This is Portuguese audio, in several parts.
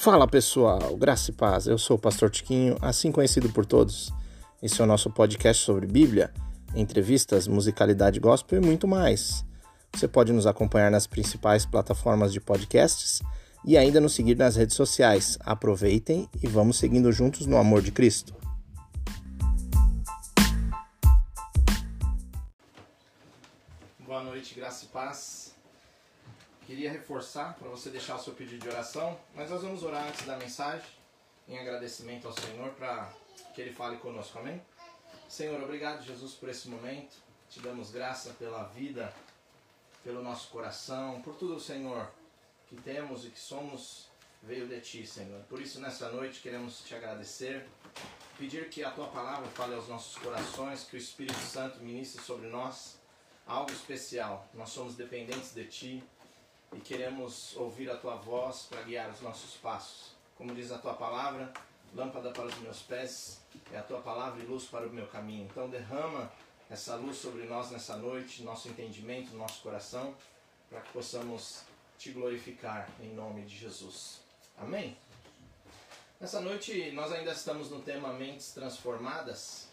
Fala pessoal, graça e paz. Eu sou o Pastor Tiquinho, assim conhecido por todos. Esse é o nosso podcast sobre Bíblia, entrevistas, musicalidade gospel e muito mais. Você pode nos acompanhar nas principais plataformas de podcasts e ainda nos seguir nas redes sociais. Aproveitem e vamos seguindo juntos no amor de Cristo. Boa noite, graça e paz. Queria reforçar para você deixar o seu pedido de oração, mas nós vamos orar antes da mensagem, em agradecimento ao Senhor para que Ele fale conosco, amém? Senhor, obrigado, Jesus, por esse momento. Te damos graça pela vida, pelo nosso coração, por tudo, Senhor, que temos e que somos, veio de Ti, Senhor. Por isso, nessa noite, queremos te agradecer, pedir que a Tua palavra fale aos nossos corações, que o Espírito Santo ministre sobre nós algo especial. Nós somos dependentes de Ti e queremos ouvir a tua voz para guiar os nossos passos. Como diz a tua palavra, lâmpada para os meus pés é a tua palavra e luz para o meu caminho. Então derrama essa luz sobre nós nessa noite, nosso entendimento, nosso coração, para que possamos te glorificar em nome de Jesus. Amém? Nessa noite nós ainda estamos no tema Mentes Transformadas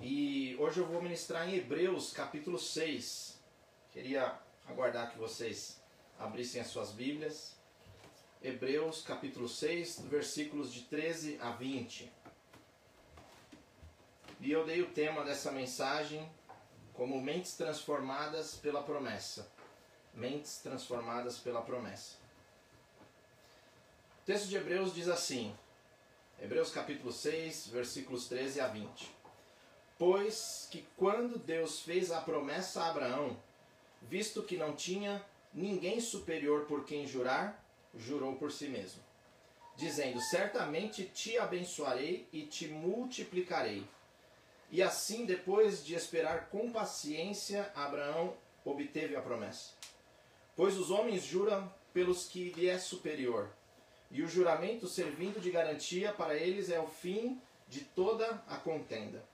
e hoje eu vou ministrar em Hebreus capítulo 6. Queria aguardar que vocês abrissem as suas Bíblias. Hebreus capítulo 6, versículos de 13 a 20. E eu dei o tema dessa mensagem como mentes transformadas pela promessa. Mentes transformadas pela promessa. O texto de Hebreus diz assim: Hebreus capítulo 6, versículos 13 a 20. Pois que quando Deus fez a promessa a Abraão, visto que não tinha ninguém superior por quem jurar, jurou por si mesmo, dizendo: Certamente te abençoarei e te multiplicarei. E assim, depois de esperar com paciência, Abraão obteve a promessa. Pois os homens juram pelos que lhe é superior, e o juramento servindo de garantia para eles é o fim de toda a contenda.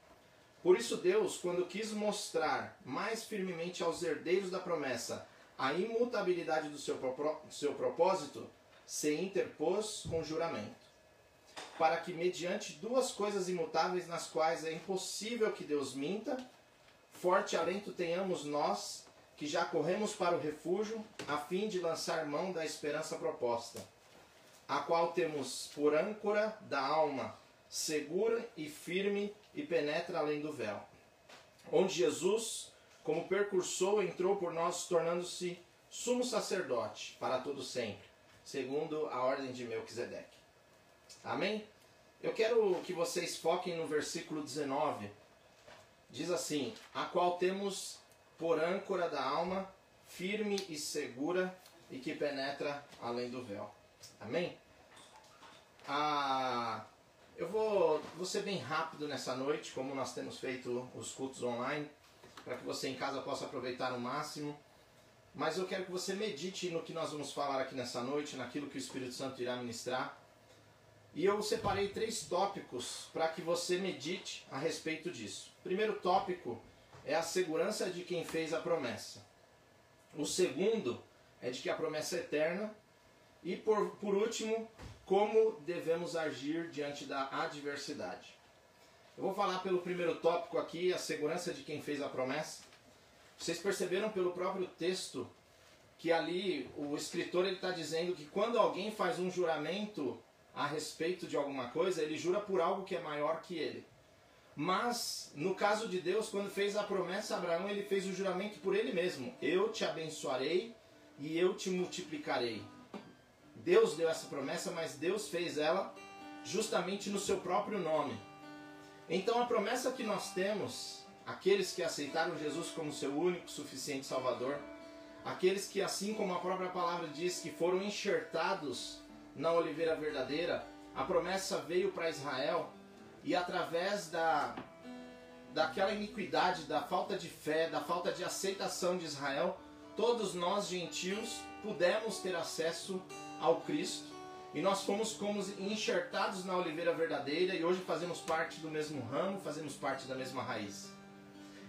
Por isso, Deus, quando quis mostrar mais firmemente aos herdeiros da promessa a imutabilidade do seu, do seu propósito, se interpôs com juramento, para que, mediante duas coisas imutáveis nas quais é impossível que Deus minta, forte alento tenhamos nós, que já corremos para o refúgio, a fim de lançar mão da esperança proposta, a qual temos por âncora da alma, segura e firme e penetra além do véu, onde Jesus como percursor, entrou por nós, tornando-se sumo sacerdote para todo sempre, segundo a ordem de Melquisedeque. Amém? Eu quero que vocês foquem no versículo 19. Diz assim: A qual temos por âncora da alma, firme e segura, e que penetra além do véu. Amém? Ah, eu vou, vou ser bem rápido nessa noite, como nós temos feito os cultos online para que você em casa possa aproveitar o máximo. Mas eu quero que você medite no que nós vamos falar aqui nessa noite, naquilo que o Espírito Santo irá ministrar. E eu separei três tópicos para que você medite a respeito disso. O primeiro tópico é a segurança de quem fez a promessa. O segundo é de que a promessa é eterna. E por, por último, como devemos agir diante da adversidade. Eu vou falar pelo primeiro tópico aqui, a segurança de quem fez a promessa. Vocês perceberam pelo próprio texto que ali o escritor está dizendo que quando alguém faz um juramento a respeito de alguma coisa, ele jura por algo que é maior que ele. Mas, no caso de Deus, quando fez a promessa a Abraão, ele fez o juramento por ele mesmo: Eu te abençoarei e eu te multiplicarei. Deus deu essa promessa, mas Deus fez ela justamente no seu próprio nome. Então a promessa que nós temos, aqueles que aceitaram Jesus como seu único, suficiente Salvador, aqueles que, assim como a própria palavra diz, que foram enxertados na oliveira verdadeira, a promessa veio para Israel e através da daquela iniquidade, da falta de fé, da falta de aceitação de Israel, todos nós gentios pudemos ter acesso ao Cristo e nós fomos como enxertados na oliveira verdadeira e hoje fazemos parte do mesmo ramo, fazemos parte da mesma raiz.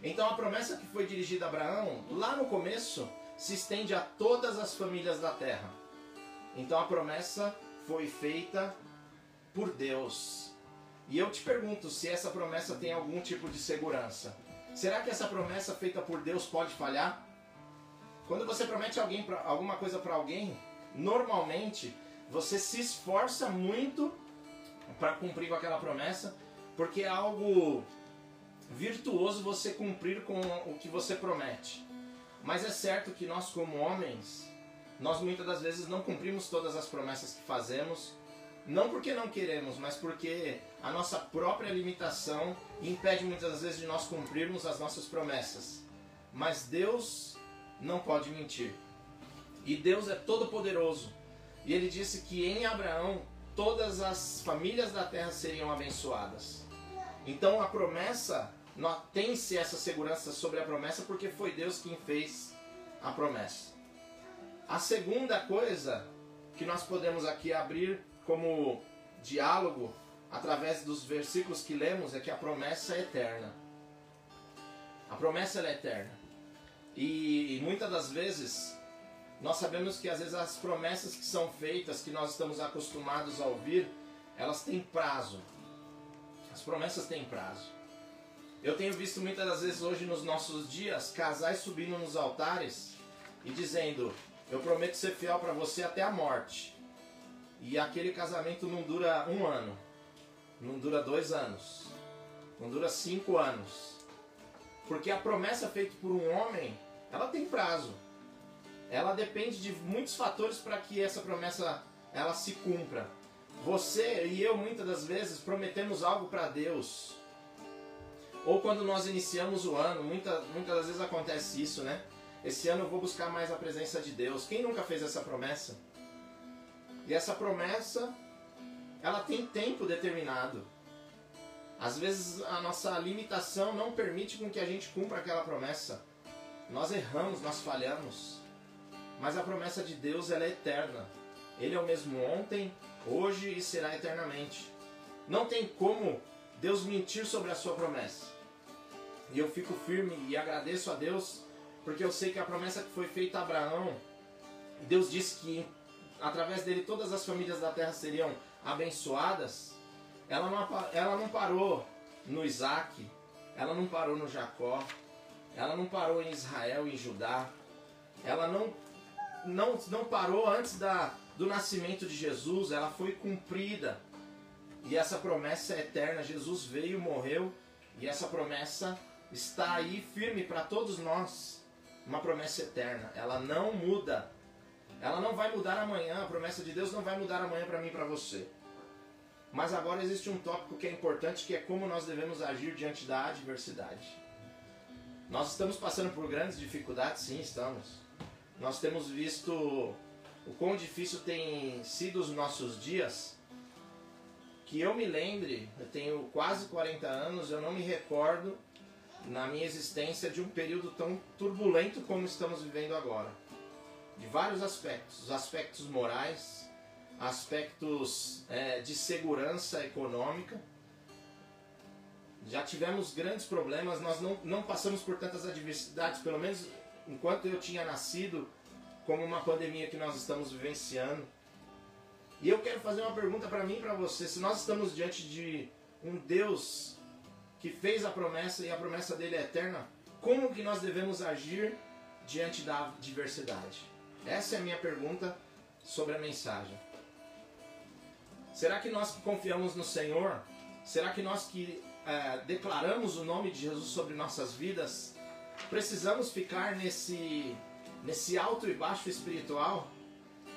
Então a promessa que foi dirigida a Abraão, lá no começo, se estende a todas as famílias da terra. Então a promessa foi feita por Deus. E eu te pergunto se essa promessa tem algum tipo de segurança. Será que essa promessa feita por Deus pode falhar? Quando você promete alguém pra, alguma coisa para alguém, normalmente você se esforça muito para cumprir com aquela promessa, porque é algo virtuoso você cumprir com o que você promete. Mas é certo que nós, como homens, nós muitas das vezes não cumprimos todas as promessas que fazemos, não porque não queremos, mas porque a nossa própria limitação impede muitas das vezes de nós cumprirmos as nossas promessas. Mas Deus não pode mentir. E Deus é todo poderoso. E ele disse que em Abraão todas as famílias da terra seriam abençoadas. Então a promessa, tem-se essa segurança sobre a promessa porque foi Deus quem fez a promessa. A segunda coisa que nós podemos aqui abrir como diálogo através dos versículos que lemos é que a promessa é eterna. A promessa é eterna. E, e muitas das vezes nós sabemos que às vezes as promessas que são feitas, que nós estamos acostumados a ouvir, elas têm prazo. As promessas têm prazo. Eu tenho visto muitas das vezes hoje nos nossos dias casais subindo nos altares e dizendo: Eu prometo ser fiel para você até a morte. E aquele casamento não dura um ano, não dura dois anos, não dura cinco anos. Porque a promessa feita por um homem, ela tem prazo ela depende de muitos fatores para que essa promessa ela se cumpra. Você e eu muitas das vezes prometemos algo para Deus. Ou quando nós iniciamos o ano, muita, muitas das vezes acontece isso, né? Esse ano eu vou buscar mais a presença de Deus. Quem nunca fez essa promessa? E essa promessa, ela tem tempo determinado. Às vezes a nossa limitação não permite com que a gente cumpra aquela promessa. Nós erramos, nós falhamos. Mas a promessa de Deus ela é eterna. Ele é o mesmo ontem, hoje e será eternamente. Não tem como Deus mentir sobre a sua promessa. E eu fico firme e agradeço a Deus, porque eu sei que a promessa que foi feita a Abraão, Deus disse que através dele todas as famílias da terra seriam abençoadas. Ela não, ela não parou no Isaac, ela não parou no Jacó, ela não parou em Israel em Judá, ela não não, não parou antes da, do nascimento de Jesus, ela foi cumprida. E essa promessa é eterna. Jesus veio, morreu, e essa promessa está aí firme para todos nós. Uma promessa eterna. Ela não muda. Ela não vai mudar amanhã. A promessa de Deus não vai mudar amanhã para mim e para você. Mas agora existe um tópico que é importante, que é como nós devemos agir diante da adversidade. Nós estamos passando por grandes dificuldades, sim, estamos. Nós temos visto o quão difícil tem sido os nossos dias. Que eu me lembre, eu tenho quase 40 anos, eu não me recordo na minha existência de um período tão turbulento como estamos vivendo agora. De vários aspectos, os aspectos morais, aspectos é, de segurança econômica. Já tivemos grandes problemas, nós não, não passamos por tantas adversidades, pelo menos enquanto eu tinha nascido, como uma pandemia que nós estamos vivenciando. E eu quero fazer uma pergunta para mim e para você. Se nós estamos diante de um Deus que fez a promessa e a promessa dele é eterna, como que nós devemos agir diante da adversidade? Essa é a minha pergunta sobre a mensagem. Será que nós que confiamos no Senhor, será que nós que é, declaramos o nome de Jesus sobre nossas vidas, precisamos ficar nesse, nesse alto e baixo espiritual?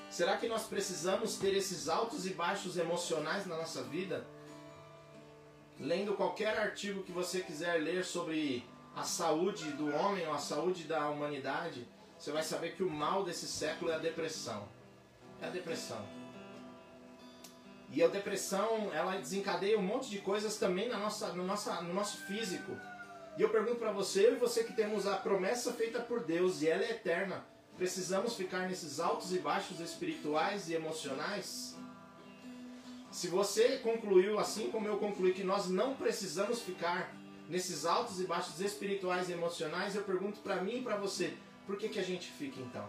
Será que nós precisamos ter esses altos e baixos emocionais na nossa vida? Lendo qualquer artigo que você quiser ler sobre a saúde do homem ou a saúde da humanidade, você vai saber que o mal desse século é a depressão. É a depressão. E a depressão, ela desencadeia um monte de coisas também na nossa, no, nossa, no nosso físico. E eu pergunto para você, eu e você que temos a promessa feita por Deus e ela é eterna, precisamos ficar nesses altos e baixos espirituais e emocionais? Se você concluiu, assim como eu concluí, que nós não precisamos ficar nesses altos e baixos espirituais e emocionais, eu pergunto para mim e para você, por que, que a gente fica então?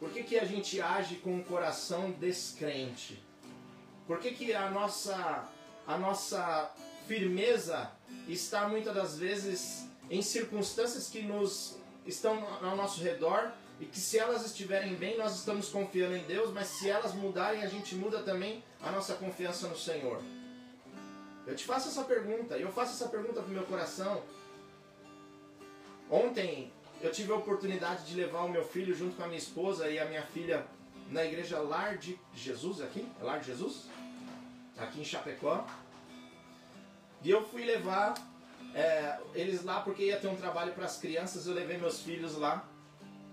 Por que, que a gente age com o coração descrente? Por que, que a, nossa, a nossa firmeza está muitas das vezes em circunstâncias que nos estão ao nosso redor e que se elas estiverem bem, nós estamos confiando em Deus, mas se elas mudarem, a gente muda também a nossa confiança no Senhor. Eu te faço essa pergunta, e eu faço essa pergunta pro meu coração. Ontem eu tive a oportunidade de levar o meu filho junto com a minha esposa e a minha filha na igreja Lar de Jesus aqui, é Lar de Jesus? Aqui em Chapecó. E eu fui levar é, eles lá porque ia ter um trabalho para as crianças, eu levei meus filhos lá.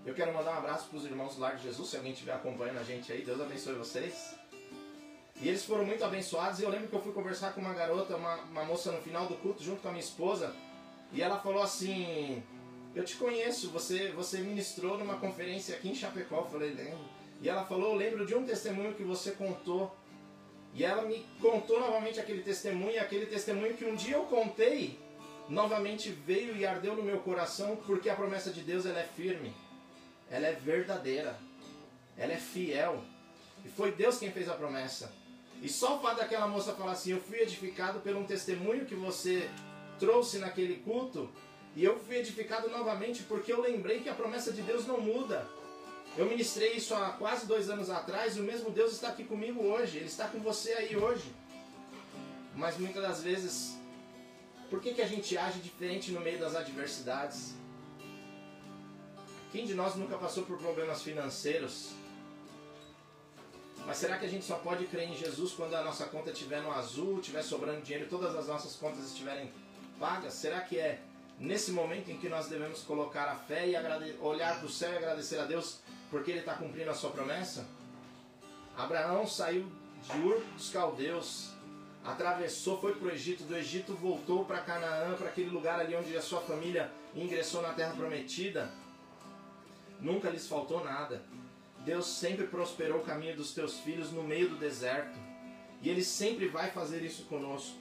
Eu quero mandar um abraço para os irmãos do Lar de Jesus, se alguém estiver acompanhando a gente aí, Deus abençoe vocês. E eles foram muito abençoados. E eu lembro que eu fui conversar com uma garota, uma, uma moça no final do culto, junto com a minha esposa. E ela falou assim: Eu te conheço, você, você ministrou numa conferência aqui em Chapecó. Eu falei: Lembro. E ela falou: Eu lembro de um testemunho que você contou. E ela me contou novamente aquele testemunho, aquele testemunho que um dia eu contei, novamente veio e ardeu no meu coração, porque a promessa de Deus ela é firme ela é verdadeira, ela é fiel. E foi Deus quem fez a promessa. E só o fato daquela moça falar assim: Eu fui edificado pelo um testemunho que você trouxe naquele culto, e eu fui edificado novamente porque eu lembrei que a promessa de Deus não muda. Eu ministrei isso há quase dois anos atrás e o mesmo Deus está aqui comigo hoje, Ele está com você aí hoje. Mas muitas das vezes, por que, que a gente age diferente no meio das adversidades? Quem de nós nunca passou por problemas financeiros? Mas será que a gente só pode crer em Jesus quando a nossa conta estiver no azul, estiver sobrando dinheiro todas as nossas contas estiverem pagas? Será que é nesse momento em que nós devemos colocar a fé e olhar para o céu e agradecer a Deus porque Ele está cumprindo a sua promessa? Abraão saiu de Ur dos Caldeus, atravessou, foi para o Egito, do Egito voltou para Canaã, para aquele lugar ali onde a sua família ingressou na terra prometida nunca lhes faltou nada. Deus sempre prosperou o caminho dos teus filhos no meio do deserto. E Ele sempre vai fazer isso conosco.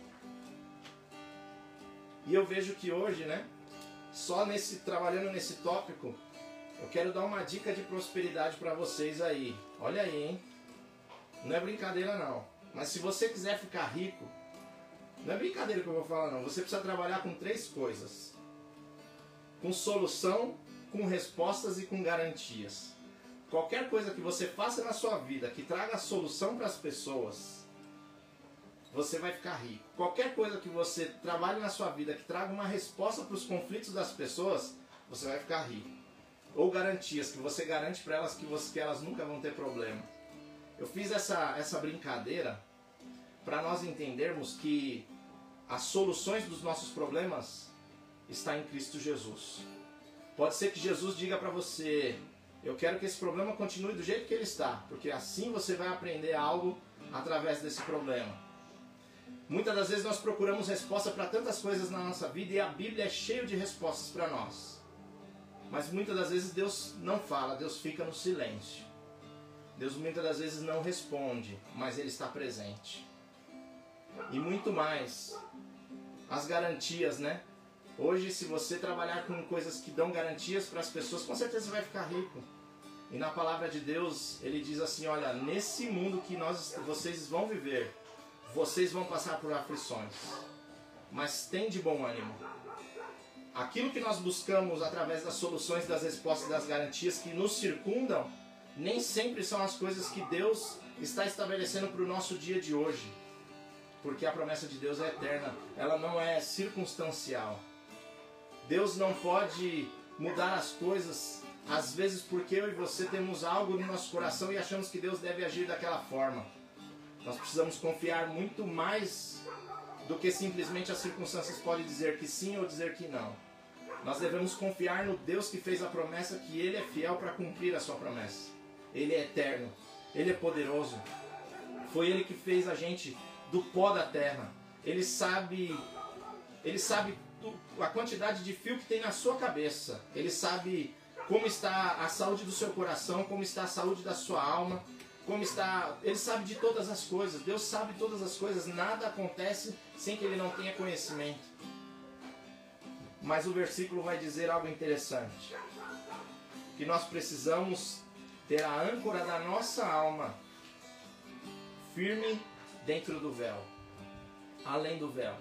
E eu vejo que hoje, né, só nesse trabalhando nesse tópico, eu quero dar uma dica de prosperidade para vocês aí. Olha aí, hein? Não é brincadeira não. Mas se você quiser ficar rico, não é brincadeira que eu vou falar não. Você precisa trabalhar com três coisas: com solução, com respostas e com garantias. Qualquer coisa que você faça na sua vida que traga solução para as pessoas, você vai ficar rico. Qualquer coisa que você trabalhe na sua vida que traga uma resposta para os conflitos das pessoas, você vai ficar rico. Ou garantias que você garante para elas que, você, que elas nunca vão ter problema. Eu fiz essa, essa brincadeira para nós entendermos que as soluções dos nossos problemas está em Cristo Jesus. Pode ser que Jesus diga para você: Eu quero que esse problema continue do jeito que ele está, porque assim você vai aprender algo através desse problema. Muitas das vezes nós procuramos resposta para tantas coisas na nossa vida e a Bíblia é cheia de respostas para nós. Mas muitas das vezes Deus não fala, Deus fica no silêncio. Deus muitas das vezes não responde, mas Ele está presente. E muito mais, as garantias, né? Hoje, se você trabalhar com coisas que dão garantias para as pessoas, com certeza você vai ficar rico. E na palavra de Deus, ele diz assim: olha, nesse mundo que nós, vocês vão viver, vocês vão passar por aflições, mas tem de bom ânimo. Aquilo que nós buscamos através das soluções, das respostas, das garantias que nos circundam, nem sempre são as coisas que Deus está estabelecendo para o nosso dia de hoje. Porque a promessa de Deus é eterna, ela não é circunstancial. Deus não pode mudar as coisas, às vezes porque eu e você temos algo no nosso coração e achamos que Deus deve agir daquela forma. Nós precisamos confiar muito mais do que simplesmente as circunstâncias podem dizer que sim ou dizer que não. Nós devemos confiar no Deus que fez a promessa, que Ele é fiel para cumprir a sua promessa. Ele é eterno, Ele é poderoso. Foi Ele que fez a gente do pó da terra. Ele sabe, Ele sabe a quantidade de fio que tem na sua cabeça. Ele sabe como está a saúde do seu coração, como está a saúde da sua alma, como está. Ele sabe de todas as coisas. Deus sabe todas as coisas. Nada acontece sem que ele não tenha conhecimento. Mas o versículo vai dizer algo interessante. Que nós precisamos ter a âncora da nossa alma firme dentro do véu, além do véu.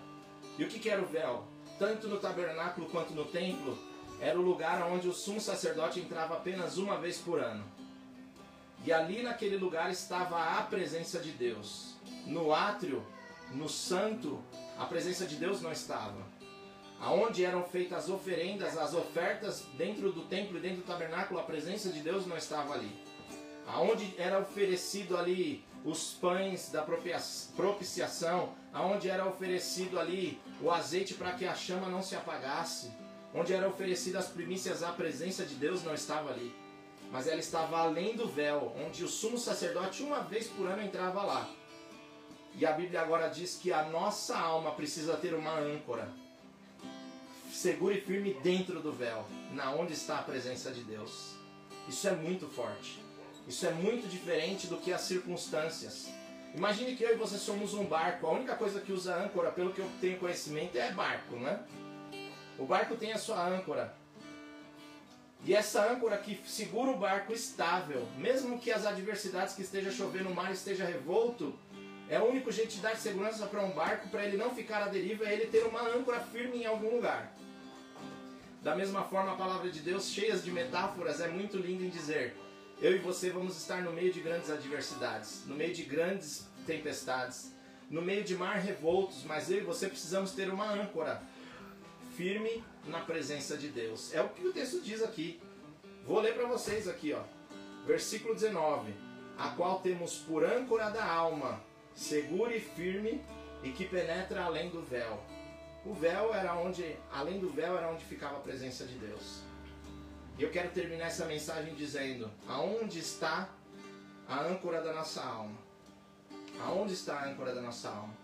E o que, era o véu? Tanto no tabernáculo quanto no templo, era o lugar onde o sumo sacerdote entrava apenas uma vez por ano. E ali naquele lugar estava a presença de Deus. No átrio, no santo, a presença de Deus não estava. Aonde eram feitas as oferendas, as ofertas dentro do templo e dentro do tabernáculo, a presença de Deus não estava ali. Aonde era oferecido ali os pães da propiciação, aonde era oferecido ali o azeite para que a chama não se apagasse, onde era oferecida as primícias, a presença de Deus não estava ali. Mas ela estava além do véu, onde o sumo sacerdote uma vez por ano entrava lá. E a Bíblia agora diz que a nossa alma precisa ter uma âncora. Segura e firme dentro do véu, na onde está a presença de Deus. Isso é muito forte. Isso é muito diferente do que as circunstâncias. Imagine que eu e você somos um barco. A única coisa que usa âncora, pelo que eu tenho conhecimento, é barco, né? O barco tem a sua âncora. E essa âncora que segura o barco estável, mesmo que as adversidades que esteja chovendo, o mar esteja revolto, é o único jeito de dar segurança para um barco, para ele não ficar à deriva, é ele ter uma âncora firme em algum lugar. Da mesma forma, a palavra de Deus, cheia de metáforas, é muito linda em dizer: eu e você vamos estar no meio de grandes adversidades, no meio de grandes tempestades, no meio de mar revoltos, mas eu e você precisamos ter uma âncora firme na presença de Deus. É o que o texto diz aqui. Vou ler para vocês aqui, ó. Versículo 19: A qual temos por âncora da alma, segura e firme, e que penetra além do véu. O véu era onde, além do véu era onde ficava a presença de Deus. E eu quero terminar essa mensagem dizendo: aonde está a âncora da nossa alma? Aonde está a âncora da nossa alma?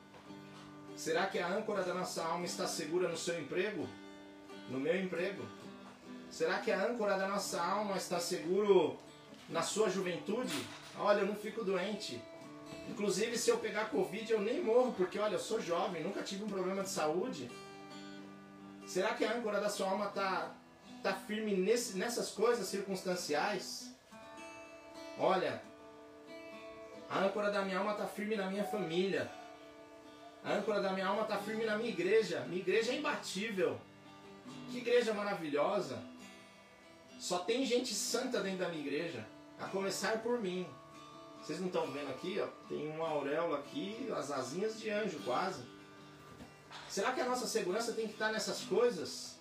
Será que a âncora da nossa alma está segura no seu emprego? No meu emprego? Será que a âncora da nossa alma está seguro na sua juventude? Olha, eu não fico doente. Inclusive, se eu pegar Covid, eu nem morro, porque olha, eu sou jovem, nunca tive um problema de saúde. Será que a âncora da sua alma está tá firme nesse, nessas coisas circunstanciais? Olha, a âncora da minha alma está firme na minha família. A âncora da minha alma está firme na minha igreja. Minha igreja é imbatível. Que igreja maravilhosa. Só tem gente santa dentro da minha igreja. A começar por mim. Vocês não estão vendo aqui? Ó, tem uma auréola aqui, as asinhas de anjo quase. Será que a nossa segurança tem que estar nessas coisas?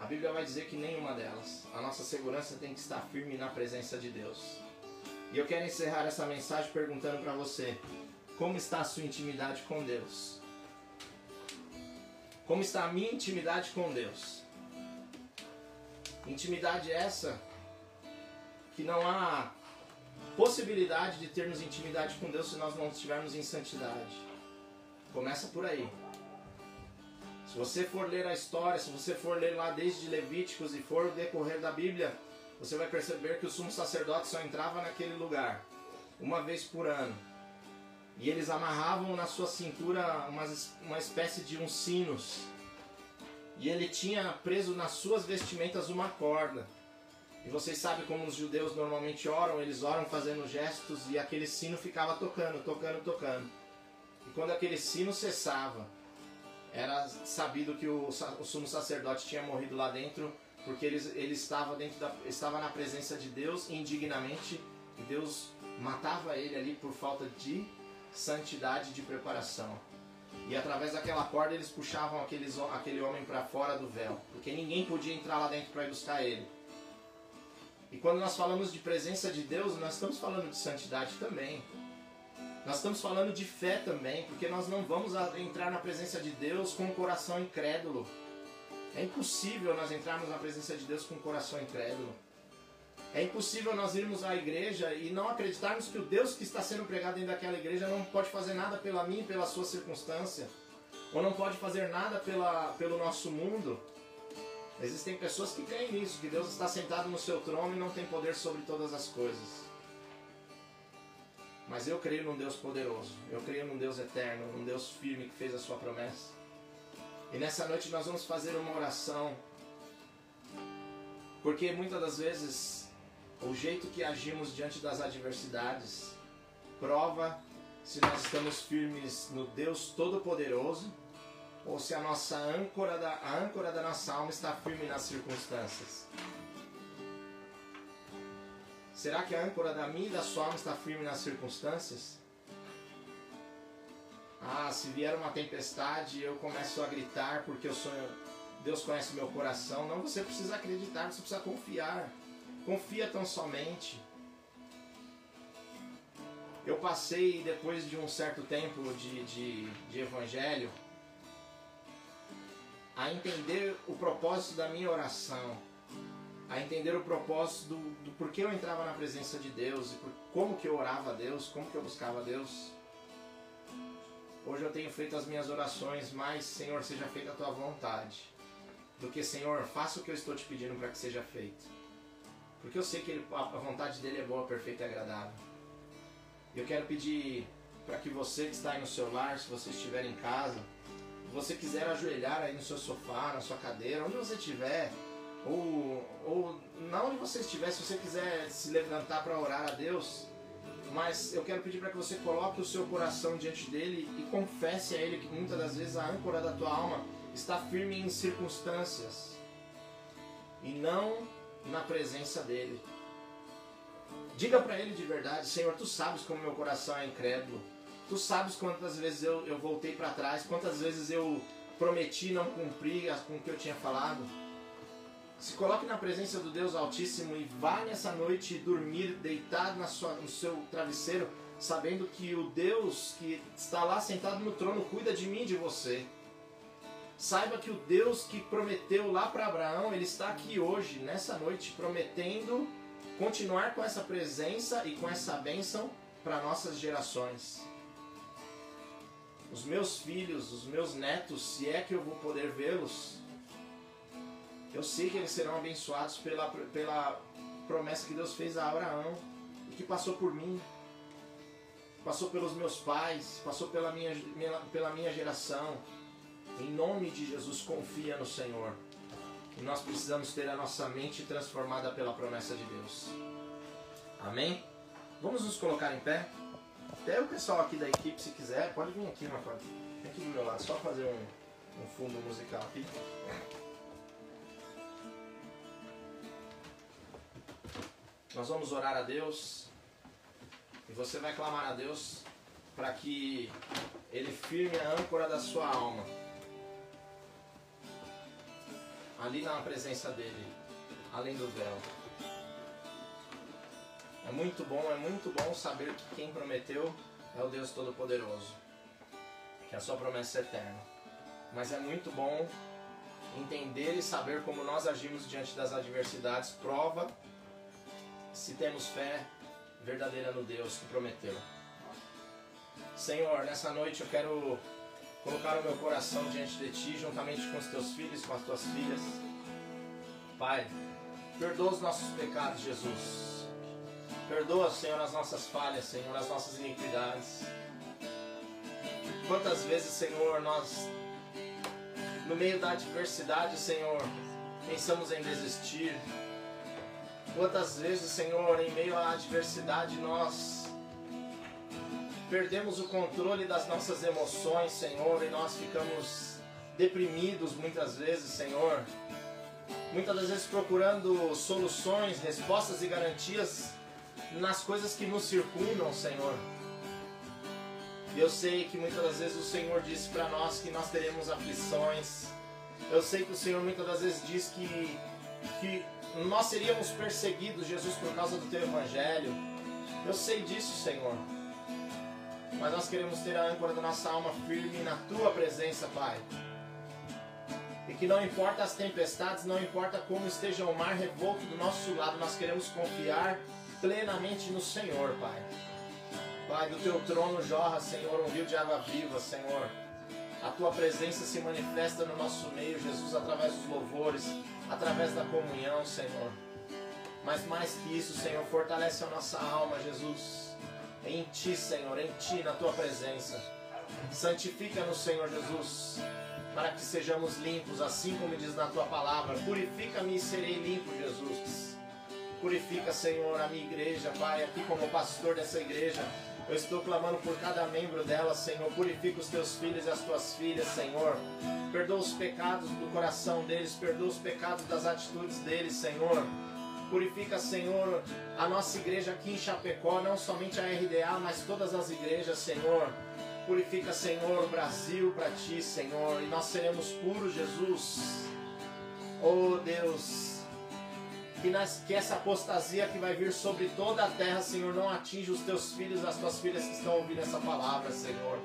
A Bíblia vai dizer que nenhuma delas. A nossa segurança tem que estar firme na presença de Deus. E eu quero encerrar essa mensagem perguntando para você: como está a sua intimidade com Deus? Como está a minha intimidade com Deus? Intimidade essa que não há possibilidade de termos intimidade com Deus se nós não estivermos em santidade. Começa por aí. Se você for ler a história, se você for ler lá desde Levíticos e for decorrer da Bíblia, você vai perceber que o sumo sacerdote só entrava naquele lugar uma vez por ano. E eles amarravam na sua cintura uma, uma espécie de uns sinos. E ele tinha preso nas suas vestimentas uma corda. E vocês sabem como os judeus normalmente oram, eles oram fazendo gestos e aquele sino ficava tocando, tocando, tocando. E quando aquele sino cessava, era sabido que o, o sumo sacerdote tinha morrido lá dentro, porque ele, ele estava, dentro da, estava na presença de Deus indignamente, e Deus matava ele ali por falta de santidade de preparação. E através daquela corda eles puxavam aqueles, aquele homem para fora do véu, porque ninguém podia entrar lá dentro para ir buscar ele. E quando nós falamos de presença de Deus, nós estamos falando de santidade também. Nós estamos falando de fé também, porque nós não vamos entrar na presença de Deus com um coração incrédulo. É impossível nós entrarmos na presença de Deus com um coração incrédulo. É impossível nós irmos à igreja e não acreditarmos que o Deus que está sendo pregado dentro daquela igreja não pode fazer nada pela mim pela sua circunstância. Ou não pode fazer nada pela, pelo nosso mundo. Existem pessoas que creem nisso, que Deus está sentado no seu trono e não tem poder sobre todas as coisas. Mas eu creio num Deus poderoso. Eu creio num Deus eterno, num Deus firme que fez a sua promessa. E nessa noite nós vamos fazer uma oração. Porque muitas das vezes o jeito que agimos diante das adversidades prova se nós estamos firmes no Deus Todo-Poderoso ou se a nossa âncora da, a âncora da nossa alma está firme nas circunstâncias. Será que a âncora da minha e da sua alma está firme nas circunstâncias? Ah, se vier uma tempestade, eu começo a gritar porque eu sou Deus conhece meu coração. Não, você precisa acreditar, você precisa confiar. Confia tão somente. Eu passei, depois de um certo tempo de, de, de evangelho, a entender o propósito da minha oração, a entender o propósito do, do porquê eu entrava na presença de Deus e por, como que eu orava a Deus, como que eu buscava a Deus. Hoje eu tenho feito as minhas orações, mas Senhor, seja feita a tua vontade, do que Senhor, faça o que eu estou te pedindo para que seja feito. Porque eu sei que ele, a vontade dele é boa, perfeita e agradável. Eu quero pedir para que você que está aí no seu lar, se você estiver em casa, se você quiser ajoelhar aí no seu sofá, na sua cadeira, onde você estiver, ou, ou não onde você estiver, se você quiser se levantar para orar a Deus, mas eu quero pedir para que você coloque o seu coração diante dele e confesse a ele que muitas das vezes a âncora da tua alma está firme em circunstâncias e não na presença dele. Diga para ele de verdade, Senhor, tu sabes como meu coração é incrédulo. Tu sabes quantas vezes eu, eu voltei para trás, quantas vezes eu prometi não cumprir com o que eu tinha falado. Se coloque na presença do Deus Altíssimo e vá nessa noite dormir deitado na sua, no seu travesseiro, sabendo que o Deus que está lá sentado no trono cuida de mim e de você. Saiba que o Deus que prometeu lá para Abraão, ele está aqui hoje, nessa noite, prometendo continuar com essa presença e com essa bênção para nossas gerações. Os meus filhos, os meus netos, se é que eu vou poder vê-los, eu sei que eles serão abençoados pela, pela promessa que Deus fez a Abraão e que passou por mim, passou pelos meus pais, passou pela minha, pela minha geração. Em nome de Jesus, confia no Senhor. E nós precisamos ter a nossa mente transformada pela promessa de Deus. Amém? Vamos nos colocar em pé? Até o pessoal aqui da equipe, se quiser, pode vir aqui, Marcos. Vem aqui do meu lado, só fazer um, um fundo musical aqui. Nós vamos orar a Deus e você vai clamar a Deus para que Ele firme a âncora da sua alma ali na presença dele, além do véu. É muito bom, é muito bom saber que quem prometeu é o Deus Todo-Poderoso, que a sua promessa é eterna. Mas é muito bom entender e saber como nós agimos diante das adversidades, prova se temos fé verdadeira no Deus que prometeu. Senhor, nessa noite eu quero colocar o meu coração diante de Ti, juntamente com os Teus filhos, com as Tuas filhas. Pai, perdoa os nossos pecados, Jesus. Perdoa, Senhor, as nossas falhas, Senhor, as nossas iniquidades. Quantas vezes, Senhor, nós, no meio da adversidade, Senhor, pensamos em desistir. Quantas vezes, Senhor, em meio à adversidade, nós perdemos o controle das nossas emoções, Senhor, e nós ficamos deprimidos muitas vezes, Senhor. Muitas das vezes procurando soluções, respostas e garantias nas coisas que nos circundam, Senhor. Eu sei que muitas das vezes o Senhor disse para nós que nós teremos aflições. Eu sei que o Senhor muitas das vezes diz que, que nós seríamos perseguidos, Jesus, por causa do Teu Evangelho. Eu sei disso, Senhor mas nós queremos ter a âncora da nossa alma firme na tua presença, Pai. E que não importa as tempestades, não importa como esteja o mar revolto do nosso lado, nós queremos confiar plenamente no Senhor, Pai. Pai, do teu trono jorra, Senhor, um rio de água viva, Senhor. A tua presença se manifesta no nosso meio, Jesus, através dos louvores, através da comunhão, Senhor. Mas mais que isso, Senhor, fortalece a nossa alma, Jesus em Ti, Senhor, em Ti, na Tua presença. Santifica-nos, Senhor Jesus, para que sejamos limpos, assim como diz na Tua palavra. Purifica-me e serei limpo, Jesus. Purifica, Senhor, a minha igreja, Pai, aqui como pastor dessa igreja. Eu estou clamando por cada membro dela, Senhor. Purifica os teus filhos e as tuas filhas, Senhor. Perdoa os pecados do coração deles, perdoa os pecados das atitudes deles, Senhor. Purifica, Senhor, a nossa igreja aqui em Chapecó, não somente a RDA, mas todas as igrejas, Senhor. Purifica, Senhor, o Brasil para ti, Senhor, e nós seremos puros, Jesus. Oh Deus, que, nas, que essa apostasia que vai vir sobre toda a terra, Senhor, não atinja os teus filhos as tuas filhas que estão ouvindo essa palavra, Senhor.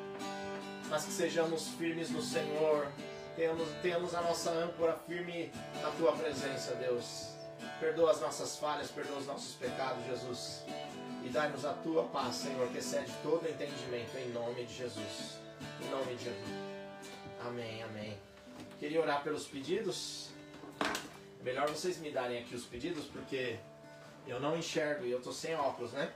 Mas que sejamos firmes no Senhor, tenhamos, tenhamos a nossa âncora firme na tua presença, Deus. Perdoa as nossas falhas, perdoa os nossos pecados, Jesus. E dai-nos a tua paz, Senhor, que excede todo entendimento, em nome de Jesus. Em nome de Jesus. Amém, amém. Queria orar pelos pedidos. Melhor vocês me darem aqui os pedidos, porque eu não enxergo e eu tô sem óculos, né?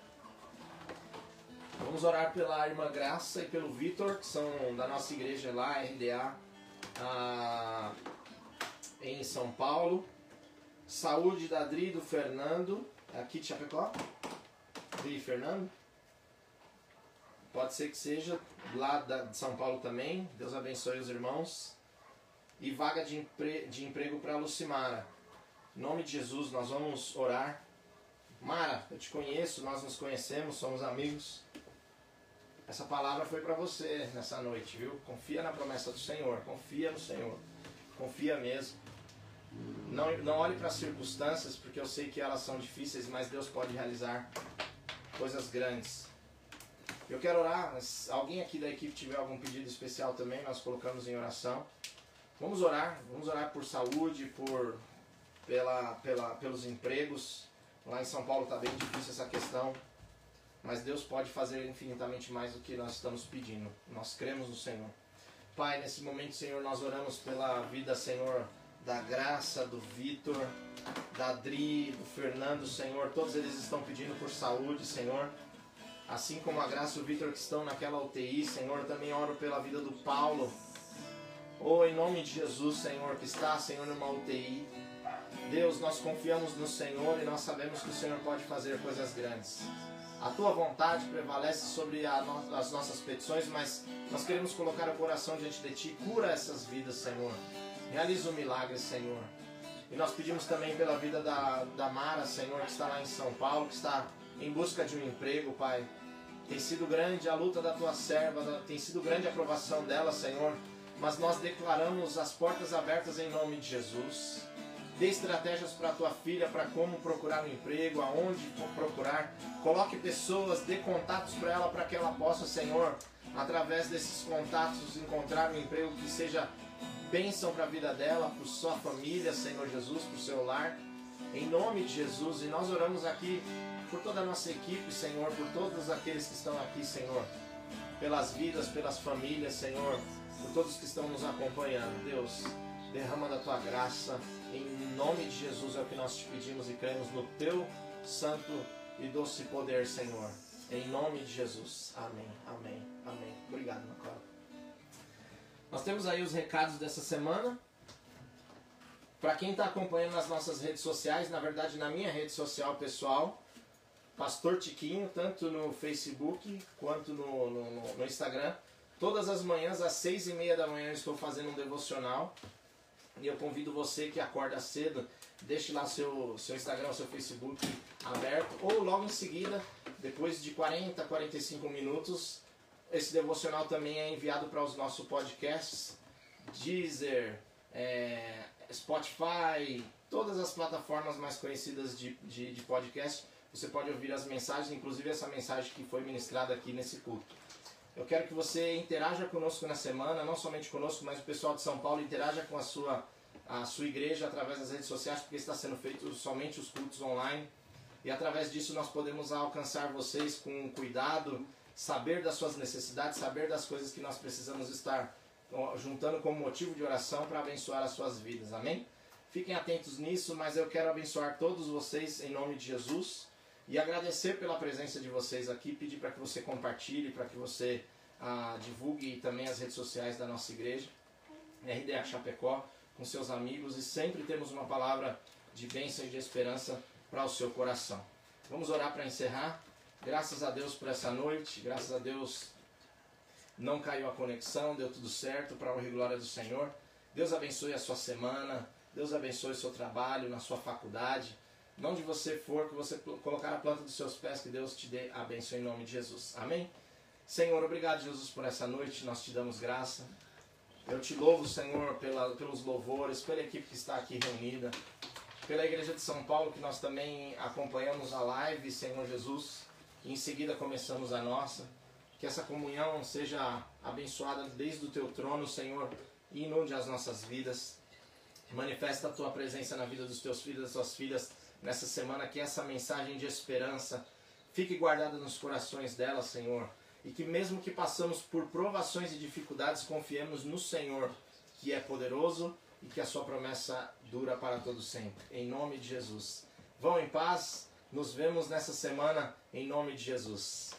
Vamos orar pela irmã Graça e pelo Vitor, que são da nossa igreja lá, RDA, ah, em São Paulo. Saúde da Adri do Fernando. Aqui de Chapecó? Adri e Fernando? Pode ser que seja lá da, de São Paulo também. Deus abençoe os irmãos. E vaga de, empre, de emprego para Lucimara. Em nome de Jesus, nós vamos orar. Mara, eu te conheço, nós nos conhecemos, somos amigos. Essa palavra foi para você nessa noite, viu? Confia na promessa do Senhor, confia no Senhor, confia mesmo. Não, não olhe para as circunstâncias, porque eu sei que elas são difíceis, mas Deus pode realizar coisas grandes. Eu quero orar, se alguém aqui da equipe tiver algum pedido especial também, nós colocamos em oração. Vamos orar, vamos orar por saúde, por pela, pela, pelos empregos. Lá em São Paulo está bem difícil essa questão, mas Deus pode fazer infinitamente mais do que nós estamos pedindo. Nós cremos no Senhor. Pai, nesse momento, Senhor, nós oramos pela vida, Senhor, da Graça, do Vitor, da Adri, do Fernando, Senhor. Todos eles estão pedindo por saúde, Senhor. Assim como a Graça e o Vitor que estão naquela UTI, Senhor, também oro pela vida do Paulo. Oh, em nome de Jesus, Senhor, que está, Senhor, numa UTI. Deus, nós confiamos no Senhor e nós sabemos que o Senhor pode fazer coisas grandes. A tua vontade prevalece sobre no, as nossas petições, mas nós queremos colocar o coração diante de ti. Cura essas vidas, Senhor. Realiza o um milagre, Senhor. E nós pedimos também pela vida da, da Mara, Senhor, que está lá em São Paulo, que está em busca de um emprego, Pai. Tem sido grande a luta da tua serva, tem sido grande a aprovação dela, Senhor. Mas nós declaramos as portas abertas em nome de Jesus. Dê estratégias para a tua filha, para como procurar um emprego, aonde procurar. Coloque pessoas, dê contatos para ela, para que ela possa, Senhor, através desses contatos, encontrar um emprego que seja bênção para a vida dela, para sua família, Senhor Jesus, para o seu lar. Em nome de Jesus. E nós oramos aqui por toda a nossa equipe, Senhor, por todos aqueles que estão aqui, Senhor. Pelas vidas, pelas famílias, Senhor. Por todos que estão nos acompanhando. Deus, derrama da tua graça. Em nome de Jesus é o que nós te pedimos e cremos no teu santo e doce poder, Senhor. Em nome de Jesus. Amém, amém, amém. Obrigado, Macau. Nós temos aí os recados dessa semana. Para quem está acompanhando nas nossas redes sociais, na verdade na minha rede social pessoal, Pastor Tiquinho, tanto no Facebook quanto no, no, no Instagram. Todas as manhãs, às seis e meia da manhã, eu estou fazendo um devocional. E eu convido você que acorda cedo, deixe lá seu, seu Instagram, seu Facebook aberto. Ou logo em seguida, depois de 40, 45 minutos, esse devocional também é enviado para os nossos podcasts, Deezer, é, Spotify, todas as plataformas mais conhecidas de, de, de podcast. Você pode ouvir as mensagens, inclusive essa mensagem que foi ministrada aqui nesse culto. Eu quero que você interaja conosco na semana, não somente conosco, mas o pessoal de São Paulo interaja com a sua, a sua igreja através das redes sociais, porque está sendo feito somente os cultos online. E através disso nós podemos alcançar vocês com cuidado, saber das suas necessidades, saber das coisas que nós precisamos estar juntando como motivo de oração para abençoar as suas vidas. Amém? Fiquem atentos nisso, mas eu quero abençoar todos vocês em nome de Jesus. E agradecer pela presença de vocês aqui, pedir para que você compartilhe, para que você ah, divulgue também as redes sociais da nossa igreja, RDA Chapecó, com seus amigos. E sempre temos uma palavra de bênção e de esperança para o seu coração. Vamos orar para encerrar. Graças a Deus por essa noite, graças a Deus não caiu a conexão, deu tudo certo para a honra e glória do Senhor. Deus abençoe a sua semana, Deus abençoe o seu trabalho, na sua faculdade, onde você for, que você colocar a planta dos seus pés, que Deus te dê a benção em nome de Jesus. Amém? Senhor, obrigado, Jesus, por essa noite, nós te damos graça. Eu te louvo, Senhor, pela, pelos louvores, pela equipe que está aqui reunida, pela Igreja de São Paulo, que nós também acompanhamos a live, Senhor Jesus, em seguida começamos a nossa. Que essa comunhão seja abençoada desde o teu trono, Senhor, e inunde as nossas vidas. Manifesta a tua presença na vida dos teus filhos, das tuas filhas nessa semana, que essa mensagem de esperança fique guardada nos corações delas, Senhor. E que mesmo que passamos por provações e dificuldades, confiemos no Senhor, que é poderoso e que a sua promessa dura para todo sempre. Em nome de Jesus. Vão em paz. Nos vemos nessa semana em nome de Jesus.